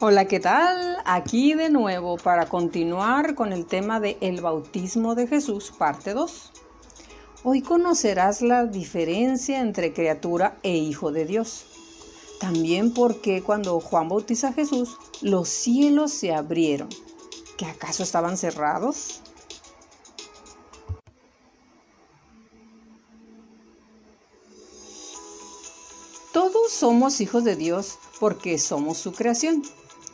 Hola, ¿qué tal? Aquí de nuevo para continuar con el tema de el bautismo de Jesús, parte 2. Hoy conocerás la diferencia entre criatura e hijo de Dios. También porque cuando Juan bautiza a Jesús, los cielos se abrieron. ¿Que acaso estaban cerrados? Todos somos hijos de Dios porque somos su creación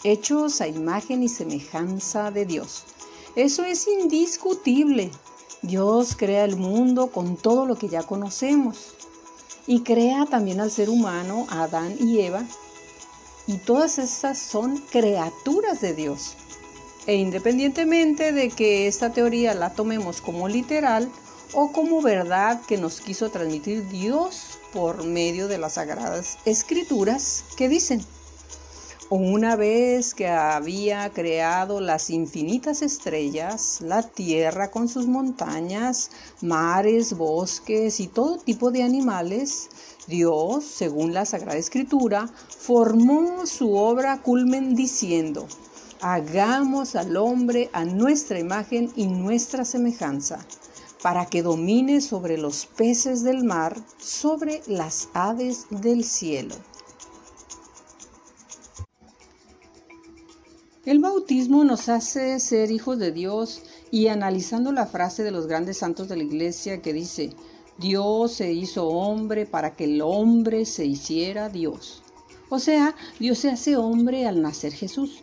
hechos a imagen y semejanza de Dios. Eso es indiscutible. Dios crea el mundo con todo lo que ya conocemos y crea también al ser humano, a Adán y Eva, y todas estas son criaturas de Dios. E independientemente de que esta teoría la tomemos como literal o como verdad que nos quiso transmitir Dios por medio de las sagradas escrituras que dicen, una vez que había creado las infinitas estrellas, la tierra con sus montañas, mares, bosques y todo tipo de animales, Dios, según la Sagrada Escritura, formó su obra culmen diciendo, hagamos al hombre a nuestra imagen y nuestra semejanza, para que domine sobre los peces del mar, sobre las aves del cielo. El bautismo nos hace ser hijos de Dios y analizando la frase de los grandes santos de la iglesia que dice, Dios se hizo hombre para que el hombre se hiciera Dios. O sea, Dios se hace hombre al nacer Jesús,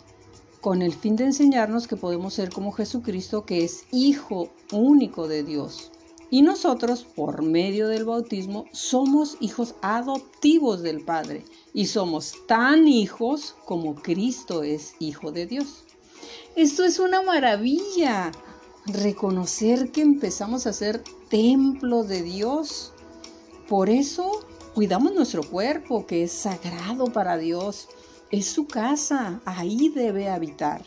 con el fin de enseñarnos que podemos ser como Jesucristo, que es Hijo único de Dios. Y nosotros, por medio del bautismo, somos hijos adoptivos del Padre y somos tan hijos como Cristo es Hijo de Dios. Esto es una maravilla, reconocer que empezamos a ser templo de Dios. Por eso cuidamos nuestro cuerpo, que es sagrado para Dios. Es su casa, ahí debe habitar.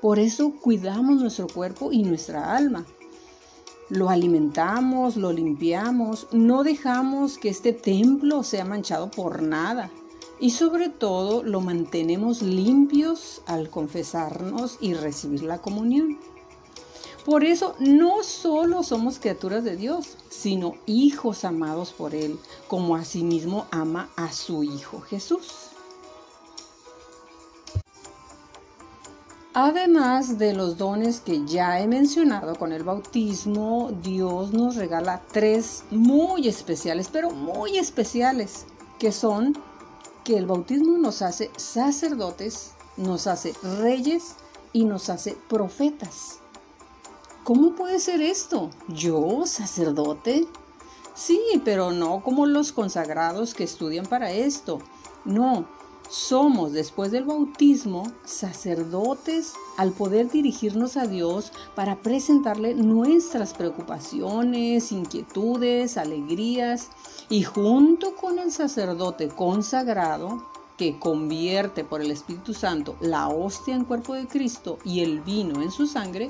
Por eso cuidamos nuestro cuerpo y nuestra alma. Lo alimentamos, lo limpiamos, no dejamos que este templo sea manchado por nada. Y sobre todo lo mantenemos limpios al confesarnos y recibir la comunión. Por eso no solo somos criaturas de Dios, sino hijos amados por Él, como asimismo ama a su Hijo Jesús. Además de los dones que ya he mencionado con el bautismo, Dios nos regala tres muy especiales, pero muy especiales, que son que el bautismo nos hace sacerdotes, nos hace reyes y nos hace profetas. ¿Cómo puede ser esto? ¿Yo, sacerdote? Sí, pero no como los consagrados que estudian para esto. No, somos, después del bautismo, sacerdotes al poder dirigirnos a Dios para presentarle nuestras preocupaciones, inquietudes, alegrías. Y junto con el sacerdote consagrado, que convierte por el Espíritu Santo la hostia en cuerpo de Cristo y el vino en su sangre,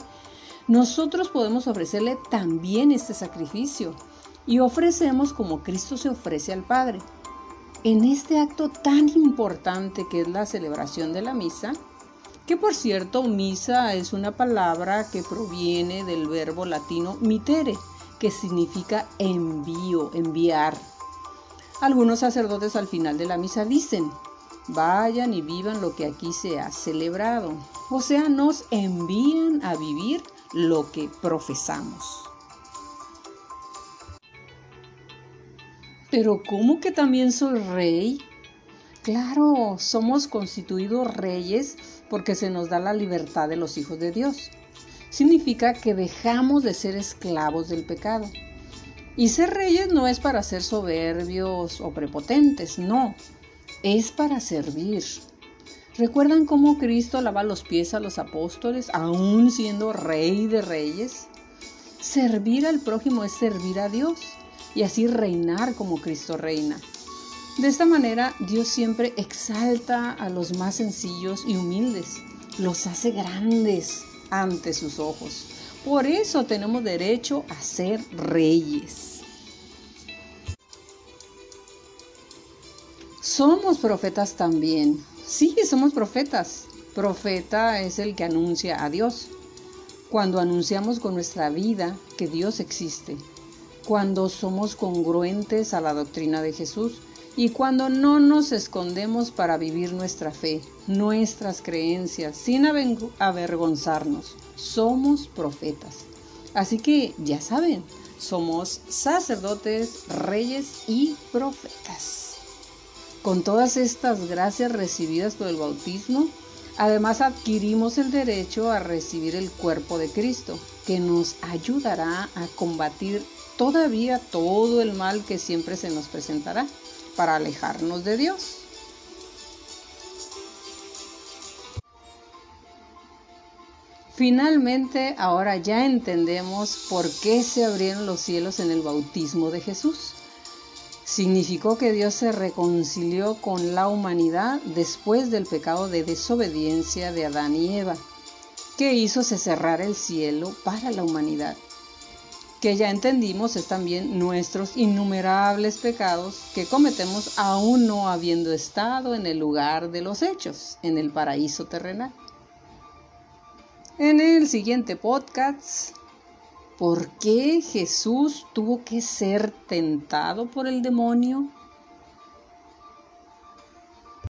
nosotros podemos ofrecerle también este sacrificio. Y ofrecemos como Cristo se ofrece al Padre en este acto tan importante que es la celebración de la misa, que por cierto misa es una palabra que proviene del verbo latino mitere, que significa envío, enviar. Algunos sacerdotes al final de la misa dicen, vayan y vivan lo que aquí se ha celebrado. O sea, nos envían a vivir lo que profesamos. Pero ¿cómo que también soy rey? Claro, somos constituidos reyes porque se nos da la libertad de los hijos de Dios. Significa que dejamos de ser esclavos del pecado. Y ser reyes no es para ser soberbios o prepotentes, no, es para servir. ¿Recuerdan cómo Cristo lava los pies a los apóstoles, aún siendo rey de reyes? Servir al prójimo es servir a Dios y así reinar como Cristo reina. De esta manera, Dios siempre exalta a los más sencillos y humildes, los hace grandes ante sus ojos. Por eso tenemos derecho a ser reyes. Somos profetas también. Sí, somos profetas. Profeta es el que anuncia a Dios. Cuando anunciamos con nuestra vida que Dios existe, cuando somos congruentes a la doctrina de Jesús y cuando no nos escondemos para vivir nuestra fe, nuestras creencias, sin avergonzarnos, somos profetas. Así que ya saben, somos sacerdotes, reyes y profetas. Con todas estas gracias recibidas por el bautismo, además adquirimos el derecho a recibir el cuerpo de Cristo, que nos ayudará a combatir todavía todo el mal que siempre se nos presentará para alejarnos de Dios. Finalmente, ahora ya entendemos por qué se abrieron los cielos en el bautismo de Jesús. Significó que Dios se reconcilió con la humanidad después del pecado de desobediencia de Adán y Eva, que hizo se cerrar el cielo para la humanidad. Que ya entendimos es también nuestros innumerables pecados que cometemos aún no habiendo estado en el lugar de los hechos, en el paraíso terrenal. En el siguiente podcast, ¿por qué Jesús tuvo que ser tentado por el demonio?